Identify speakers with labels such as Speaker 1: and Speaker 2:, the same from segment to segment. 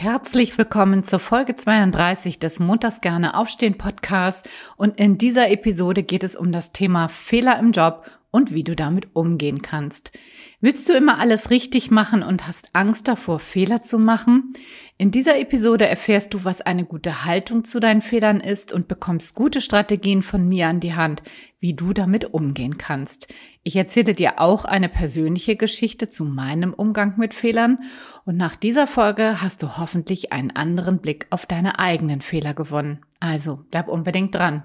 Speaker 1: Herzlich willkommen zur Folge 32 des Montags gerne aufstehen Podcast. Und in dieser Episode geht es um das Thema Fehler im Job und wie du damit umgehen kannst. Willst du immer alles richtig machen und hast Angst davor, Fehler zu machen? In dieser Episode erfährst du, was eine gute Haltung zu deinen Fehlern ist und bekommst gute Strategien von mir an die Hand, wie du damit umgehen kannst. Ich erzähle dir auch eine persönliche Geschichte zu meinem Umgang mit Fehlern und nach dieser Folge hast du hoffentlich einen anderen Blick auf deine eigenen Fehler gewonnen. Also bleib unbedingt dran.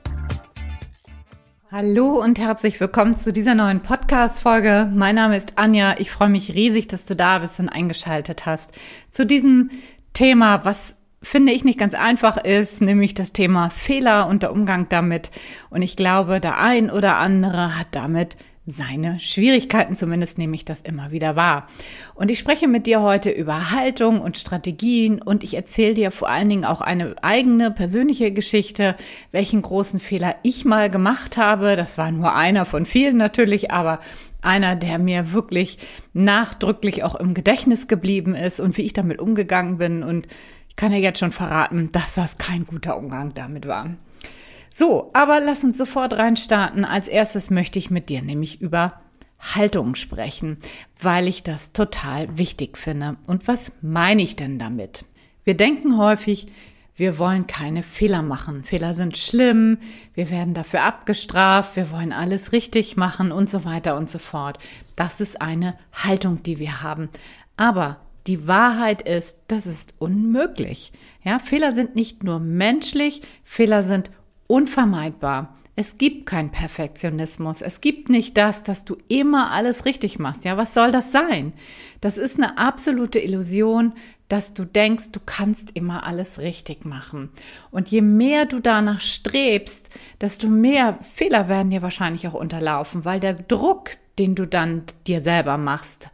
Speaker 1: Hallo und herzlich willkommen zu dieser neuen Podcast-Folge. Mein Name ist Anja. Ich freue mich riesig, dass du da bist und eingeschaltet hast. Zu diesem Thema, was finde ich nicht ganz einfach ist, nämlich das Thema Fehler und der Umgang damit. Und ich glaube, der ein oder andere hat damit seine Schwierigkeiten, zumindest nehme ich das immer wieder wahr. Und ich spreche mit dir heute über Haltung und Strategien und ich erzähle dir vor allen Dingen auch eine eigene persönliche Geschichte, welchen großen Fehler ich mal gemacht habe. Das war nur einer von vielen natürlich, aber einer, der mir wirklich nachdrücklich auch im Gedächtnis geblieben ist und wie ich damit umgegangen bin. Und ich kann ja jetzt schon verraten, dass das kein guter Umgang damit war. So, aber lass uns sofort reinstarten. Als erstes möchte ich mit dir nämlich über Haltung sprechen, weil ich das total wichtig finde. Und was meine ich denn damit? Wir denken häufig, wir wollen keine Fehler machen. Fehler sind schlimm, wir werden dafür abgestraft, wir wollen alles richtig machen und so weiter und so fort. Das ist eine Haltung, die wir haben. Aber die Wahrheit ist, das ist unmöglich. Ja, Fehler sind nicht nur menschlich, Fehler sind unvermeidbar. Es gibt keinen Perfektionismus. Es gibt nicht das, dass du immer alles richtig machst. Ja, was soll das sein? Das ist eine absolute Illusion, dass du denkst, du kannst immer alles richtig machen. Und je mehr du danach strebst, desto mehr Fehler werden dir wahrscheinlich auch unterlaufen, weil der Druck, den du dann dir selber machst,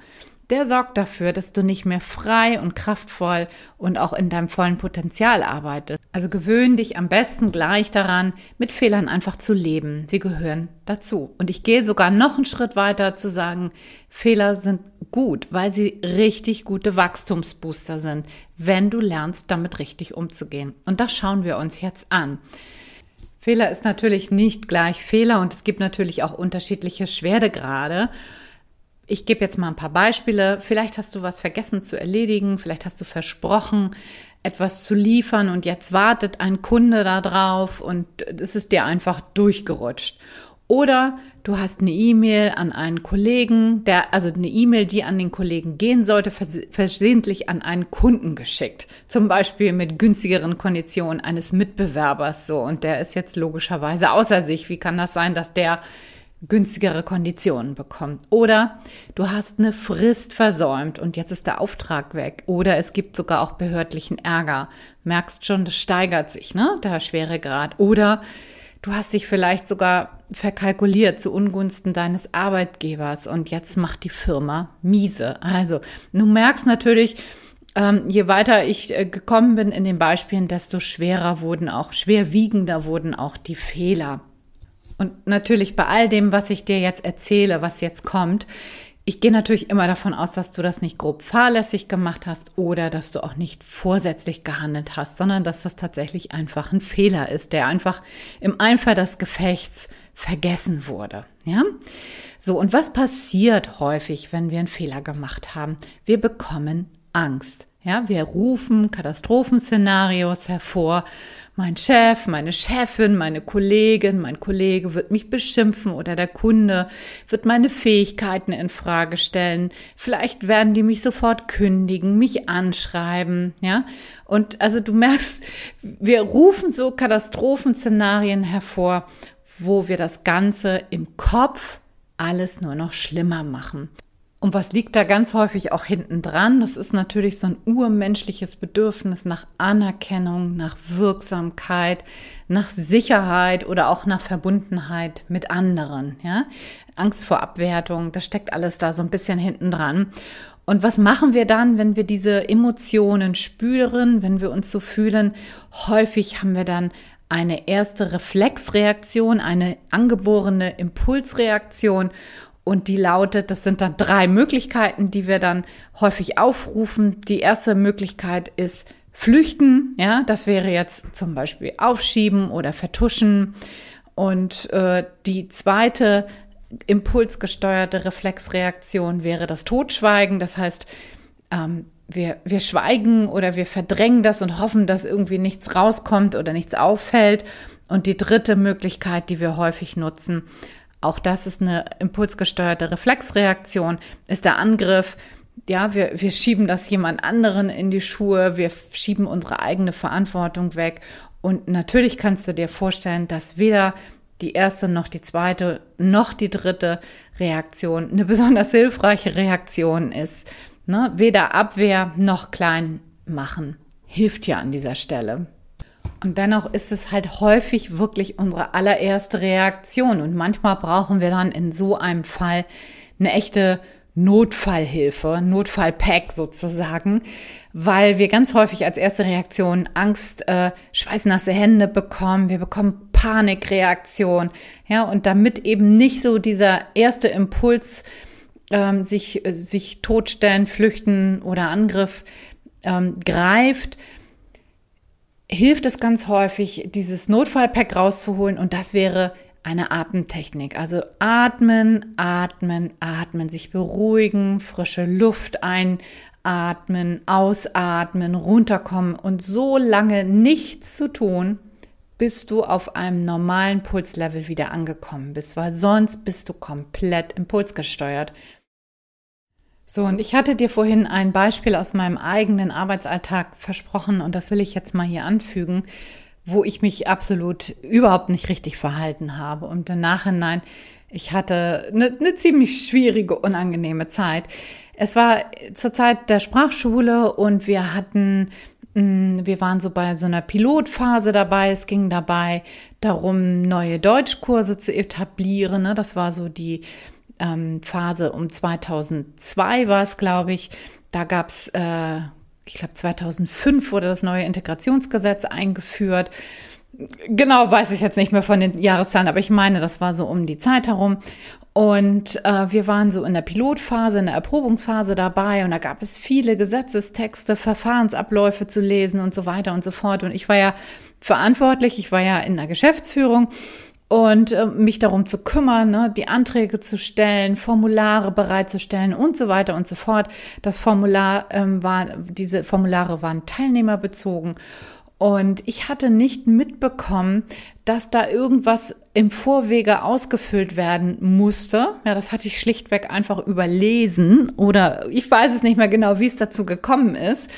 Speaker 1: der sorgt dafür, dass du nicht mehr frei und kraftvoll und auch in deinem vollen Potenzial arbeitest. Also gewöhn dich am besten gleich daran, mit Fehlern einfach zu leben. Sie gehören dazu. Und ich gehe sogar noch einen Schritt weiter zu sagen, Fehler sind gut, weil sie richtig gute Wachstumsbooster sind, wenn du lernst, damit richtig umzugehen. Und das schauen wir uns jetzt an. Fehler ist natürlich nicht gleich Fehler und es gibt natürlich auch unterschiedliche Schwerdegrade. Ich gebe jetzt mal ein paar Beispiele. Vielleicht hast du was vergessen zu erledigen, vielleicht hast du versprochen, etwas zu liefern und jetzt wartet ein Kunde da drauf und es ist dir einfach durchgerutscht. Oder du hast eine E-Mail an einen Kollegen, der, also eine E-Mail, die an den Kollegen gehen sollte, versehentlich an einen Kunden geschickt. Zum Beispiel mit günstigeren Konditionen eines Mitbewerbers so. Und der ist jetzt logischerweise außer sich. Wie kann das sein, dass der günstigere Konditionen bekommt. Oder du hast eine Frist versäumt und jetzt ist der Auftrag weg. Oder es gibt sogar auch behördlichen Ärger. Merkst schon, das steigert sich, ne? Der Schweregrad. Oder du hast dich vielleicht sogar verkalkuliert zu Ungunsten deines Arbeitgebers und jetzt macht die Firma miese. Also, du merkst natürlich, ähm, je weiter ich äh, gekommen bin in den Beispielen, desto schwerer wurden auch, schwerwiegender wurden auch die Fehler. Und natürlich bei all dem, was ich dir jetzt erzähle, was jetzt kommt, ich gehe natürlich immer davon aus, dass du das nicht grob fahrlässig gemacht hast oder dass du auch nicht vorsätzlich gehandelt hast, sondern dass das tatsächlich einfach ein Fehler ist, der einfach im Eifer des Gefechts vergessen wurde. Ja? So, und was passiert häufig, wenn wir einen Fehler gemacht haben? Wir bekommen Angst. Ja, wir rufen Katastrophenszenarios hervor. Mein Chef, meine Chefin, meine Kollegin, mein Kollege wird mich beschimpfen oder der Kunde wird meine Fähigkeiten in Frage stellen. Vielleicht werden die mich sofort kündigen, mich anschreiben, ja. Und also du merkst, wir rufen so Katastrophenszenarien hervor, wo wir das Ganze im Kopf alles nur noch schlimmer machen. Und was liegt da ganz häufig auch hinten dran? Das ist natürlich so ein urmenschliches Bedürfnis nach Anerkennung, nach Wirksamkeit, nach Sicherheit oder auch nach Verbundenheit mit anderen, ja? Angst vor Abwertung, das steckt alles da so ein bisschen hinten dran. Und was machen wir dann, wenn wir diese Emotionen spüren, wenn wir uns so fühlen? Häufig haben wir dann eine erste Reflexreaktion, eine angeborene Impulsreaktion und die lautet, das sind dann drei Möglichkeiten, die wir dann häufig aufrufen. Die erste Möglichkeit ist flüchten, ja, das wäre jetzt zum Beispiel aufschieben oder vertuschen. Und äh, die zweite impulsgesteuerte Reflexreaktion wäre das Totschweigen. Das heißt, ähm, wir, wir schweigen oder wir verdrängen das und hoffen, dass irgendwie nichts rauskommt oder nichts auffällt. Und die dritte Möglichkeit, die wir häufig nutzen, auch das ist eine impulsgesteuerte Reflexreaktion, ist der Angriff. Ja, wir, wir schieben das jemand anderen in die Schuhe, wir schieben unsere eigene Verantwortung weg. Und natürlich kannst du dir vorstellen, dass weder die erste noch die zweite noch die dritte Reaktion eine besonders hilfreiche Reaktion ist. Ne? Weder Abwehr noch klein machen hilft ja an dieser Stelle. Und dennoch ist es halt häufig wirklich unsere allererste Reaktion. Und manchmal brauchen wir dann in so einem Fall eine echte Notfallhilfe, Notfallpack sozusagen, weil wir ganz häufig als erste Reaktion Angst, äh, schweißnasse Hände bekommen, wir bekommen Panikreaktion, ja, und damit eben nicht so dieser erste Impuls, ähm, sich, sich totstellen, flüchten oder Angriff ähm, greift, hilft es ganz häufig, dieses Notfallpack rauszuholen und das wäre eine Atemtechnik. Also atmen, atmen, atmen, sich beruhigen, frische Luft einatmen, ausatmen, runterkommen und so lange nichts zu tun, bis du auf einem normalen Pulslevel wieder angekommen bist, weil sonst bist du komplett impulsgesteuert. So, und ich hatte dir vorhin ein Beispiel aus meinem eigenen Arbeitsalltag versprochen und das will ich jetzt mal hier anfügen, wo ich mich absolut überhaupt nicht richtig verhalten habe. Und im Nachhinein, ich hatte eine, eine ziemlich schwierige, unangenehme Zeit. Es war zur Zeit der Sprachschule und wir hatten mm, wir waren so bei so einer Pilotphase dabei. Es ging dabei darum, neue Deutschkurse zu etablieren. Ne? Das war so die ähm, Phase um 2002 war es, glaube ich. Da gab es, äh, ich glaube 2005 wurde das neue Integrationsgesetz eingeführt. Genau weiß ich jetzt nicht mehr von den Jahreszahlen, aber ich meine, das war so um die Zeit herum. Und äh, wir waren so in der Pilotphase, in der Erprobungsphase dabei und da gab es viele Gesetzestexte, Verfahrensabläufe zu lesen und so weiter und so fort. Und ich war ja verantwortlich, ich war ja in der Geschäftsführung und äh, mich darum zu kümmern, ne, die Anträge zu stellen, Formulare bereitzustellen und so weiter und so fort. Das Formular ähm, war, diese Formulare waren teilnehmerbezogen und ich hatte nicht mitbekommen, dass da irgendwas im Vorwege ausgefüllt werden musste. Ja, das hatte ich schlichtweg einfach überlesen oder ich weiß es nicht mehr genau, wie es dazu gekommen ist.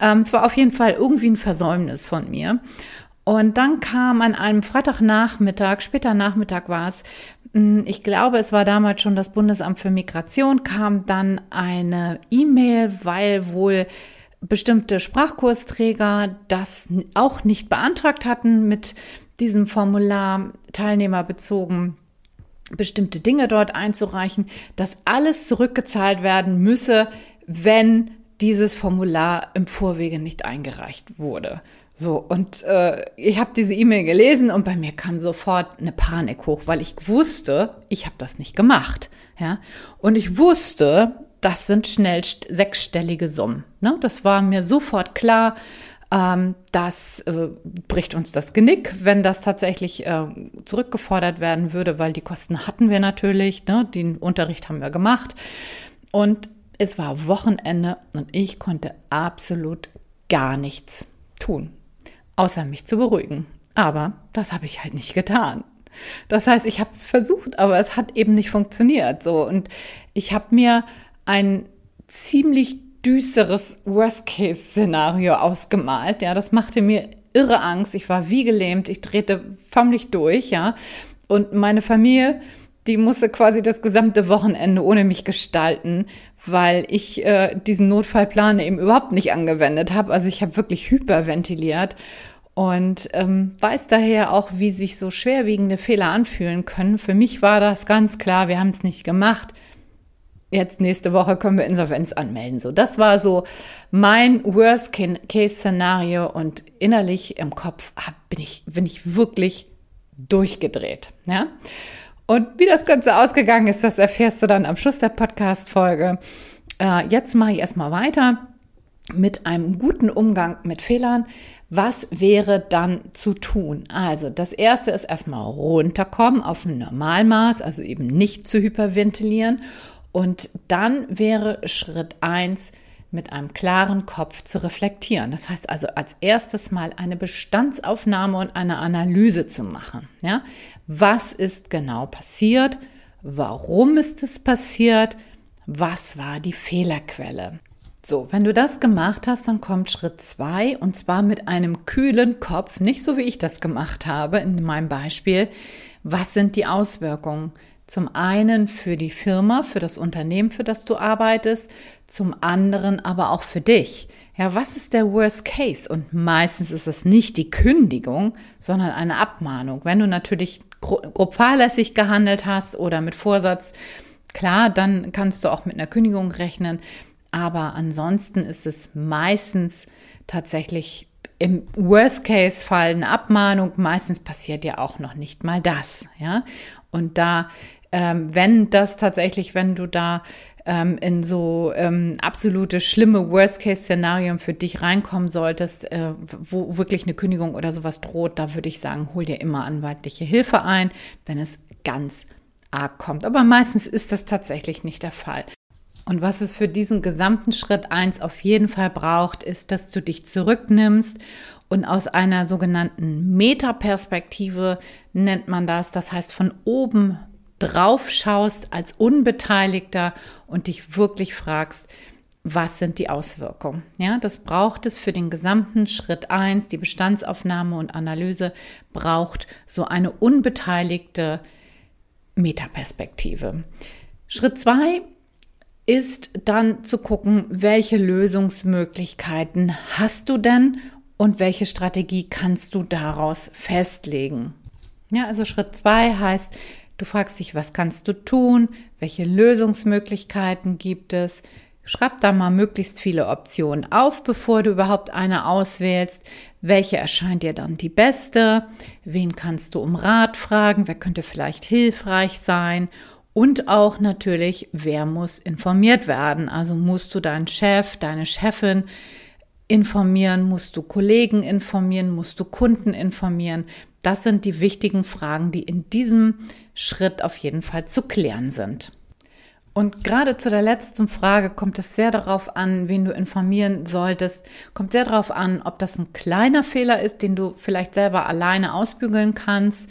Speaker 1: Ähm, es war auf jeden Fall irgendwie ein Versäumnis von mir. Und dann kam an einem Freitagnachmittag, später Nachmittag war es, hm, ich glaube, es war damals schon das Bundesamt für Migration, kam dann eine E-Mail, weil wohl bestimmte Sprachkursträger das auch nicht beantragt hatten mit diesem Formular teilnehmerbezogen bestimmte Dinge dort einzureichen, dass alles zurückgezahlt werden müsse, wenn dieses Formular im Vorwege nicht eingereicht wurde. So, und äh, ich habe diese E-Mail gelesen und bei mir kam sofort eine Panik hoch, weil ich wusste, ich habe das nicht gemacht. Ja? Und ich wusste, das sind schnell sechsstellige Summen. Ne? Das war mir sofort klar. Ähm, das äh, bricht uns das Genick, wenn das tatsächlich äh, zurückgefordert werden würde, weil die Kosten hatten wir natürlich. Ne? Den Unterricht haben wir gemacht. Und es war Wochenende und ich konnte absolut gar nichts tun außer mich zu beruhigen. Aber das habe ich halt nicht getan. Das heißt, ich habe es versucht, aber es hat eben nicht funktioniert. So und ich habe mir ein ziemlich düsteres Worst-Case-Szenario ausgemalt. Ja, das machte mir irre Angst. Ich war wie gelähmt. Ich drehte förmlich durch. Ja, und meine Familie die musste quasi das gesamte Wochenende ohne mich gestalten, weil ich äh, diesen Notfallplan eben überhaupt nicht angewendet habe. Also ich habe wirklich hyperventiliert und ähm, weiß daher auch, wie sich so schwerwiegende Fehler anfühlen können. Für mich war das ganz klar, wir haben es nicht gemacht. Jetzt nächste Woche können wir Insolvenz anmelden. So, das war so mein Worst-Case-Szenario und innerlich im Kopf bin ich, bin ich wirklich durchgedreht. Ja. Und wie das Ganze ausgegangen ist, das erfährst du dann am Schluss der Podcast-Folge. Äh, jetzt mache ich erstmal weiter mit einem guten Umgang mit Fehlern. Was wäre dann zu tun? Also das erste ist erstmal runterkommen auf ein Normalmaß, also eben nicht zu hyperventilieren. Und dann wäre Schritt eins mit einem klaren Kopf zu reflektieren. Das heißt also als erstes mal eine Bestandsaufnahme und eine Analyse zu machen. Ja? Was ist genau passiert? Warum ist es passiert? Was war die Fehlerquelle? So, wenn du das gemacht hast, dann kommt Schritt zwei und zwar mit einem kühlen Kopf, nicht so wie ich das gemacht habe in meinem Beispiel. Was sind die Auswirkungen? Zum einen für die Firma, für das Unternehmen, für das du arbeitest, zum anderen aber auch für dich. Ja, was ist der Worst Case? Und meistens ist es nicht die Kündigung, sondern eine Abmahnung. Wenn du natürlich grob fahrlässig gehandelt hast oder mit Vorsatz, klar, dann kannst du auch mit einer Kündigung rechnen. Aber ansonsten ist es meistens tatsächlich im Worst-Case-Fall eine Abmahnung. Meistens passiert ja auch noch nicht mal das. Ja, und da, ähm, wenn das tatsächlich, wenn du da ähm, in so ähm, absolute schlimme Worst-Case-Szenarien für dich reinkommen solltest, äh, wo wirklich eine Kündigung oder sowas droht, da würde ich sagen, hol dir immer anwaltliche Hilfe ein, wenn es ganz arg kommt. Aber meistens ist das tatsächlich nicht der Fall. Und was es für diesen gesamten Schritt eins auf jeden Fall braucht, ist, dass du dich zurücknimmst und aus einer sogenannten Metaperspektive nennt man das, das heißt von oben drauf schaust als Unbeteiligter und dich wirklich fragst, was sind die Auswirkungen? Ja, das braucht es für den gesamten Schritt eins, die Bestandsaufnahme und Analyse braucht so eine unbeteiligte Metaperspektive. Schritt zwei ist dann zu gucken, welche Lösungsmöglichkeiten hast du denn und welche Strategie kannst du daraus festlegen. Ja, also Schritt zwei heißt, du fragst dich, was kannst du tun, welche Lösungsmöglichkeiten gibt es. Schreib da mal möglichst viele Optionen auf, bevor du überhaupt eine auswählst. Welche erscheint dir dann die beste? Wen kannst du um Rat fragen? Wer könnte vielleicht hilfreich sein? Und auch natürlich, wer muss informiert werden? Also musst du deinen Chef, deine Chefin informieren, musst du Kollegen informieren, musst du Kunden informieren. Das sind die wichtigen Fragen, die in diesem Schritt auf jeden Fall zu klären sind. Und gerade zu der letzten Frage kommt es sehr darauf an, wen du informieren solltest. Kommt sehr darauf an, ob das ein kleiner Fehler ist, den du vielleicht selber alleine ausbügeln kannst.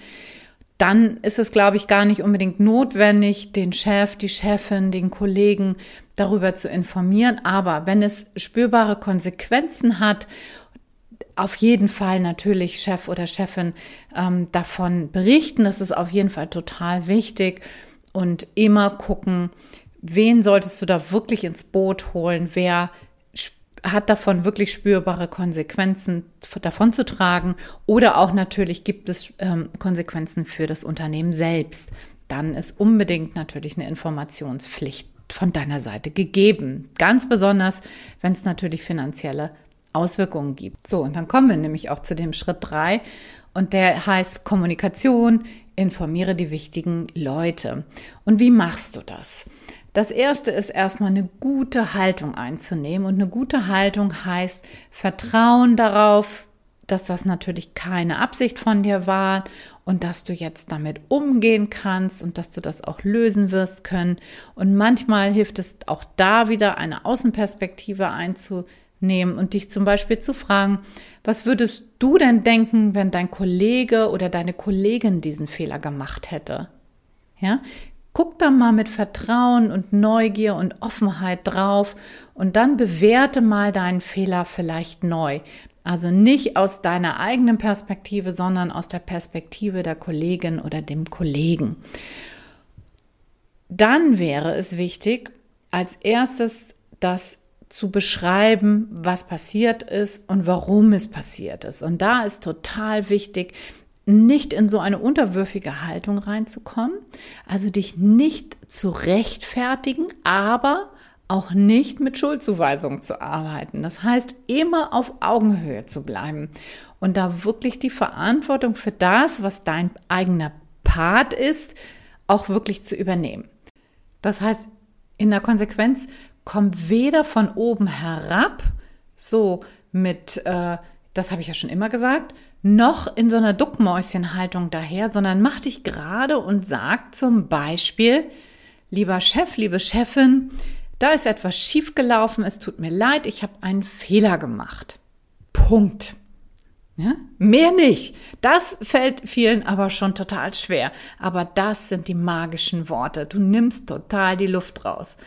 Speaker 1: Dann ist es, glaube ich, gar nicht unbedingt notwendig, den Chef, die Chefin, den Kollegen darüber zu informieren. Aber wenn es spürbare Konsequenzen hat, auf jeden Fall natürlich Chef oder Chefin ähm, davon berichten. Das ist auf jeden Fall total wichtig. Und immer gucken, wen solltest du da wirklich ins Boot holen, wer hat davon wirklich spürbare Konsequenzen davon zu tragen oder auch natürlich gibt es ähm, Konsequenzen für das Unternehmen selbst. Dann ist unbedingt natürlich eine Informationspflicht von deiner Seite gegeben. Ganz besonders, wenn es natürlich finanzielle Auswirkungen gibt. So, und dann kommen wir nämlich auch zu dem Schritt drei und der heißt Kommunikation, informiere die wichtigen Leute. Und wie machst du das? Das erste ist erstmal eine gute Haltung einzunehmen und eine gute Haltung heißt Vertrauen darauf, dass das natürlich keine Absicht von dir war und dass du jetzt damit umgehen kannst und dass du das auch lösen wirst können. Und manchmal hilft es auch da wieder eine Außenperspektive einzunehmen und dich zum Beispiel zu fragen, was würdest du denn denken, wenn dein Kollege oder deine Kollegin diesen Fehler gemacht hätte? Ja, guck da mal mit Vertrauen und Neugier und Offenheit drauf und dann bewerte mal deinen Fehler vielleicht neu. Also nicht aus deiner eigenen Perspektive, sondern aus der Perspektive der Kollegin oder dem Kollegen. dann wäre es wichtig, als erstes das zu beschreiben, was passiert ist und warum es passiert ist. Und da ist total wichtig, nicht in so eine unterwürfige Haltung reinzukommen, also dich nicht zu rechtfertigen, aber auch nicht mit Schuldzuweisungen zu arbeiten. Das heißt, immer auf Augenhöhe zu bleiben und da wirklich die Verantwortung für das, was dein eigener Part ist, auch wirklich zu übernehmen. Das heißt, in der Konsequenz kommt weder von oben herab, so mit, äh, das habe ich ja schon immer gesagt, noch in so einer Duckmäuschenhaltung daher, sondern mach dich gerade und sag zum Beispiel, lieber Chef, liebe Chefin, da ist etwas schiefgelaufen, es tut mir leid, ich habe einen Fehler gemacht. Punkt. Ja? Mehr nicht. Das fällt vielen aber schon total schwer. Aber das sind die magischen Worte. Du nimmst total die Luft raus.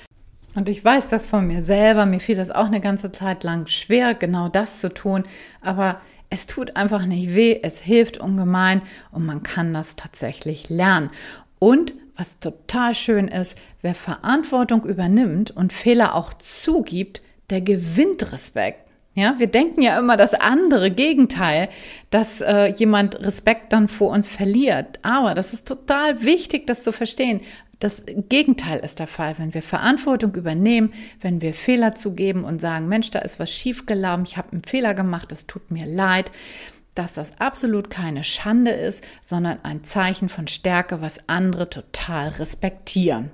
Speaker 1: Und ich weiß das von mir selber. Mir fiel das auch eine ganze Zeit lang schwer, genau das zu tun. Aber es tut einfach nicht weh. Es hilft ungemein und man kann das tatsächlich lernen. Und was total schön ist, wer Verantwortung übernimmt und Fehler auch zugibt, der gewinnt Respekt. Ja, wir denken ja immer das andere Gegenteil, dass äh, jemand Respekt dann vor uns verliert. Aber das ist total wichtig, das zu verstehen. Das Gegenteil ist der Fall, wenn wir Verantwortung übernehmen, wenn wir Fehler zugeben und sagen, Mensch, da ist was schiefgelaufen, ich habe einen Fehler gemacht, es tut mir leid dass das absolut keine Schande ist, sondern ein Zeichen von Stärke, was andere total respektieren.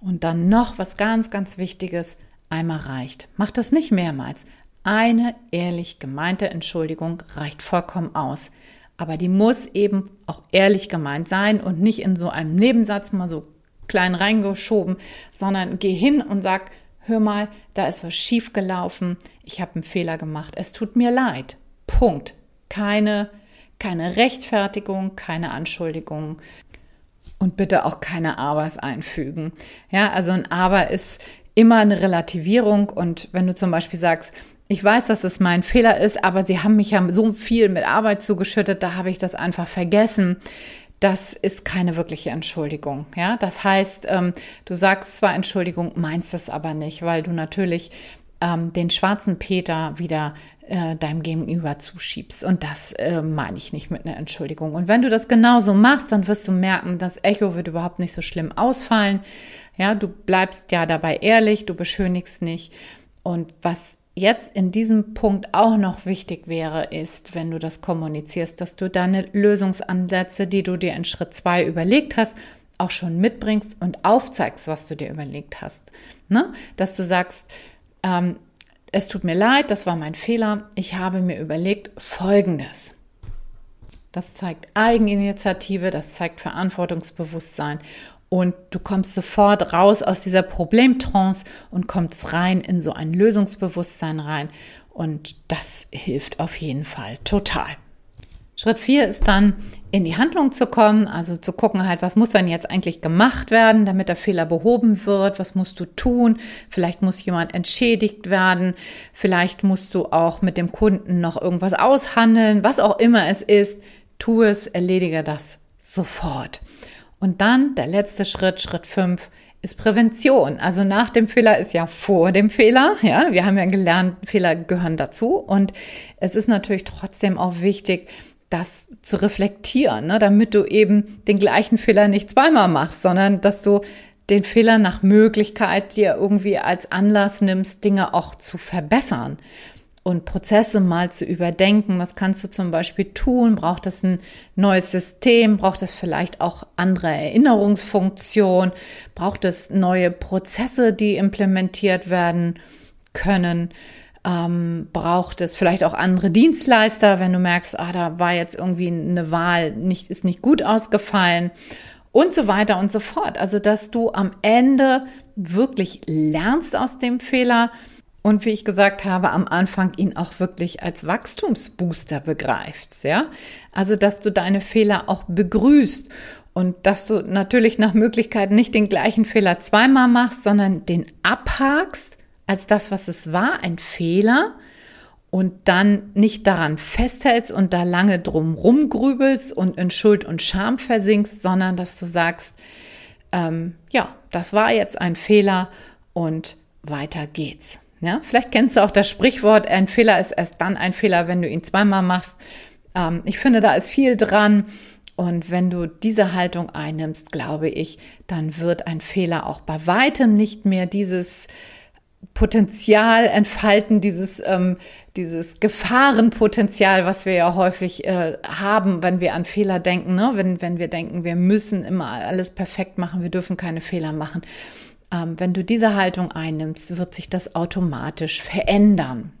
Speaker 1: Und dann noch was ganz, ganz Wichtiges, einmal reicht. Mach das nicht mehrmals. Eine ehrlich gemeinte Entschuldigung reicht vollkommen aus. Aber die muss eben auch ehrlich gemeint sein und nicht in so einem Nebensatz mal so klein reingeschoben, sondern geh hin und sag, hör mal, da ist was schief gelaufen, ich habe einen Fehler gemacht, es tut mir leid. Punkt keine, keine Rechtfertigung, keine Anschuldigung und bitte auch keine Abers einfügen. Ja, also ein Aber ist immer eine Relativierung und wenn du zum Beispiel sagst, ich weiß, dass es mein Fehler ist, aber sie haben mich ja so viel mit Arbeit zugeschüttet, da habe ich das einfach vergessen. Das ist keine wirkliche Entschuldigung. Ja, das heißt, ähm, du sagst zwar Entschuldigung, meinst es aber nicht, weil du natürlich ähm, den schwarzen Peter wieder äh, deinem Gegenüber zuschiebst. Und das äh, meine ich nicht mit einer Entschuldigung. Und wenn du das genauso machst, dann wirst du merken, das Echo wird überhaupt nicht so schlimm ausfallen. Ja, du bleibst ja dabei ehrlich, du beschönigst nicht. Und was jetzt in diesem Punkt auch noch wichtig wäre, ist, wenn du das kommunizierst, dass du deine Lösungsansätze, die du dir in Schritt zwei überlegt hast, auch schon mitbringst und aufzeigst, was du dir überlegt hast. Ne? Dass du sagst, ähm, es tut mir leid, das war mein Fehler. Ich habe mir überlegt Folgendes. Das zeigt Eigeninitiative, das zeigt Verantwortungsbewusstsein und du kommst sofort raus aus dieser Problemtrance und kommst rein in so ein Lösungsbewusstsein rein. Und das hilft auf jeden Fall total. Schritt vier ist dann, in die Handlung zu kommen, also zu gucken halt, was muss denn jetzt eigentlich gemacht werden, damit der Fehler behoben wird, was musst du tun, vielleicht muss jemand entschädigt werden, vielleicht musst du auch mit dem Kunden noch irgendwas aushandeln, was auch immer es ist, tu es, erledige das sofort. Und dann der letzte Schritt, Schritt fünf, ist Prävention. Also nach dem Fehler ist ja vor dem Fehler. Ja, wir haben ja gelernt, Fehler gehören dazu. Und es ist natürlich trotzdem auch wichtig, das zu reflektieren, ne, damit du eben den gleichen Fehler nicht zweimal machst, sondern dass du den Fehler nach Möglichkeit dir irgendwie als Anlass nimmst, Dinge auch zu verbessern und Prozesse mal zu überdenken. Was kannst du zum Beispiel tun? Braucht es ein neues System? Braucht es vielleicht auch andere Erinnerungsfunktionen? Braucht es neue Prozesse, die implementiert werden können? ähm, braucht es vielleicht auch andere Dienstleister, wenn du merkst, ah, da war jetzt irgendwie eine Wahl nicht, ist nicht gut ausgefallen und so weiter und so fort. Also, dass du am Ende wirklich lernst aus dem Fehler und wie ich gesagt habe, am Anfang ihn auch wirklich als Wachstumsbooster begreifst, ja? Also, dass du deine Fehler auch begrüßt und dass du natürlich nach Möglichkeit nicht den gleichen Fehler zweimal machst, sondern den abhakst als das, was es war, ein Fehler und dann nicht daran festhältst und da lange drum rumgrübelst und in Schuld und Scham versinkst, sondern dass du sagst, ähm, ja, das war jetzt ein Fehler und weiter geht's. Ja, vielleicht kennst du auch das Sprichwort, ein Fehler ist erst dann ein Fehler, wenn du ihn zweimal machst. Ähm, ich finde, da ist viel dran. Und wenn du diese Haltung einnimmst, glaube ich, dann wird ein Fehler auch bei weitem nicht mehr dieses Potenzial entfalten, dieses, ähm, dieses Gefahrenpotenzial, was wir ja häufig äh, haben, wenn wir an Fehler denken, ne? wenn, wenn wir denken, wir müssen immer alles perfekt machen, wir dürfen keine Fehler machen. Ähm, wenn du diese Haltung einnimmst, wird sich das automatisch verändern.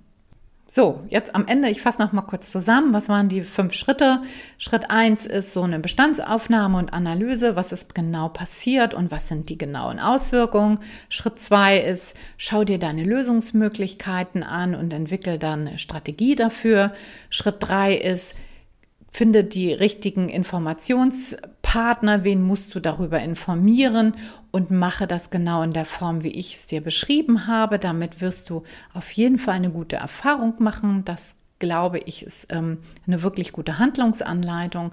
Speaker 1: So, jetzt am Ende, ich fasse noch mal kurz zusammen. Was waren die fünf Schritte? Schritt eins ist so eine Bestandsaufnahme und Analyse. Was ist genau passiert und was sind die genauen Auswirkungen? Schritt zwei ist, schau dir deine Lösungsmöglichkeiten an und entwickel dann eine Strategie dafür. Schritt drei ist, finde die richtigen Informationspartner, wen musst du darüber informieren und mache das genau in der Form, wie ich es dir beschrieben habe. Damit wirst du auf jeden Fall eine gute Erfahrung machen. Das glaube ich ist ähm, eine wirklich gute Handlungsanleitung.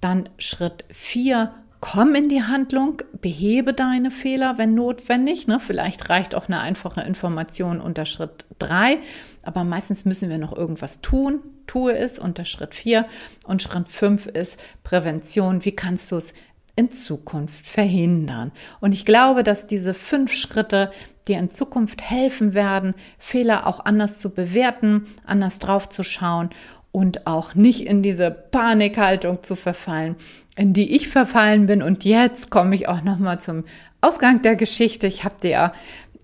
Speaker 1: Dann Schritt vier komm in die Handlung, behebe deine Fehler, wenn notwendig. Ne? Vielleicht reicht auch eine einfache Information unter Schritt drei, aber meistens müssen wir noch irgendwas tun. Tue es unter Schritt vier und Schritt fünf ist Prävention. Wie kannst du es in Zukunft verhindern? Und ich glaube, dass diese fünf Schritte dir in Zukunft helfen werden, Fehler auch anders zu bewerten, anders drauf zu schauen und auch nicht in diese Panikhaltung zu verfallen, in die ich verfallen bin. Und jetzt komme ich auch noch mal zum Ausgang der Geschichte. Ich habe dir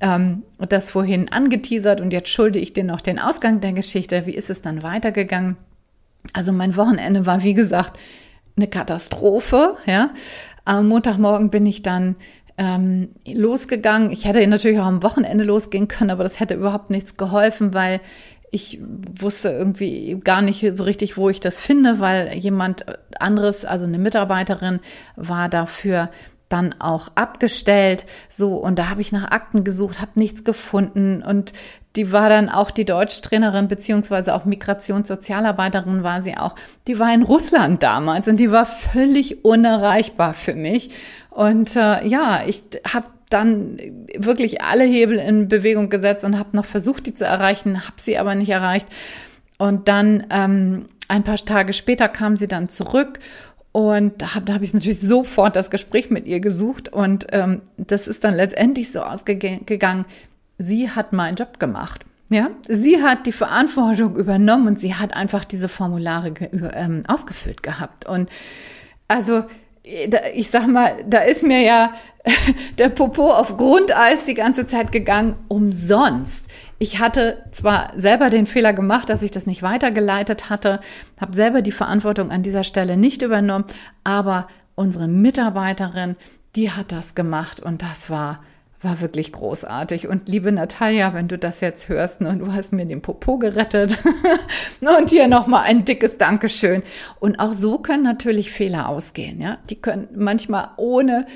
Speaker 1: ähm, das vorhin angeteasert und jetzt schulde ich dir noch den Ausgang der Geschichte. Wie ist es dann weitergegangen? Also mein Wochenende war wie gesagt eine Katastrophe. Ja, am Montagmorgen bin ich dann ähm, losgegangen. Ich hätte natürlich auch am Wochenende losgehen können, aber das hätte überhaupt nichts geholfen, weil ich wusste irgendwie gar nicht so richtig, wo ich das finde, weil jemand anderes, also eine Mitarbeiterin, war dafür dann auch abgestellt. So, und da habe ich nach Akten gesucht, habe nichts gefunden. Und die war dann auch die Deutschtrainerin, beziehungsweise auch Migrationssozialarbeiterin war sie auch. Die war in Russland damals und die war völlig unerreichbar für mich. Und äh, ja, ich habe dann wirklich alle Hebel in Bewegung gesetzt und habe noch versucht, die zu erreichen, habe sie aber nicht erreicht. Und dann ähm, ein paar Tage später kam sie dann zurück und da habe da hab ich natürlich sofort das Gespräch mit ihr gesucht und ähm, das ist dann letztendlich so ausgegangen. Sie hat meinen Job gemacht. Ja, sie hat die Verantwortung übernommen und sie hat einfach diese Formulare ähm, ausgefüllt gehabt. Und also ich sag mal, da ist mir ja der Popo auf Grundeis die ganze Zeit gegangen, umsonst. Ich hatte zwar selber den Fehler gemacht, dass ich das nicht weitergeleitet hatte, habe selber die Verantwortung an dieser Stelle nicht übernommen, aber unsere Mitarbeiterin, die hat das gemacht und das war war wirklich großartig. Und liebe Natalia, wenn du das jetzt hörst und du hast mir den Popo gerettet und hier nochmal ein dickes Dankeschön. Und auch so können natürlich Fehler ausgehen. Ja, die können manchmal ohne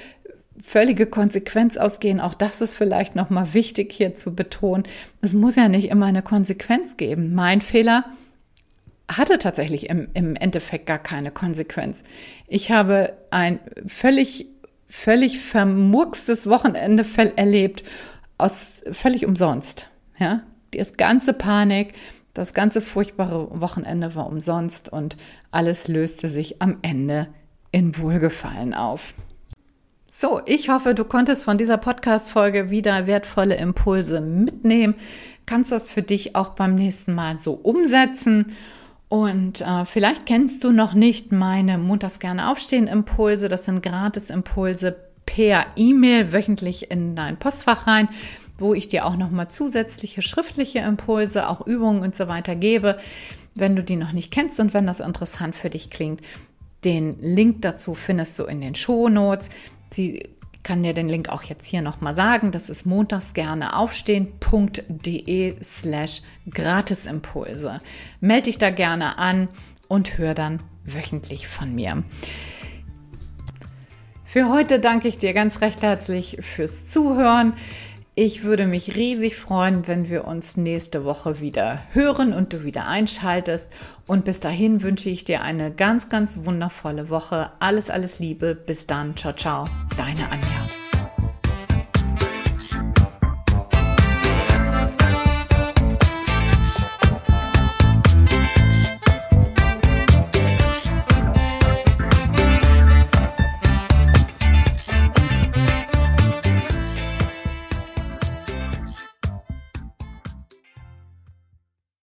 Speaker 1: völlige Konsequenz ausgehen. Auch das ist vielleicht nochmal wichtig hier zu betonen. Es muss ja nicht immer eine Konsequenz geben. Mein Fehler hatte tatsächlich im, im Endeffekt gar keine Konsequenz. Ich habe ein völlig völlig vermurkstes Wochenende erlebt, aus völlig umsonst. Ja, das ganze Panik, das ganze furchtbare Wochenende war umsonst und alles löste sich am Ende in Wohlgefallen auf. So, ich hoffe, du konntest von dieser Podcast-Folge wieder wertvolle Impulse mitnehmen. Kannst das für dich auch beim nächsten Mal so umsetzen und äh, vielleicht kennst du noch nicht meine Montags gerne aufstehen Impulse. Das sind Gratis-Impulse per E-Mail wöchentlich in dein Postfach rein, wo ich dir auch nochmal zusätzliche schriftliche Impulse, auch Übungen und so weiter gebe. Wenn du die noch nicht kennst und wenn das interessant für dich klingt, den Link dazu findest du in den Show Notes. Sie kann dir den Link auch jetzt hier nochmal sagen. Das ist montags gerne aufstehen.de slash Gratisimpulse. Melde dich da gerne an und hör dann wöchentlich von mir. Für heute danke ich dir ganz recht herzlich fürs Zuhören. Ich würde mich riesig freuen, wenn wir uns nächste Woche wieder hören und du wieder einschaltest. Und bis dahin wünsche ich dir eine ganz, ganz wundervolle Woche. Alles, alles Liebe. Bis dann. Ciao, ciao. Deine Anja.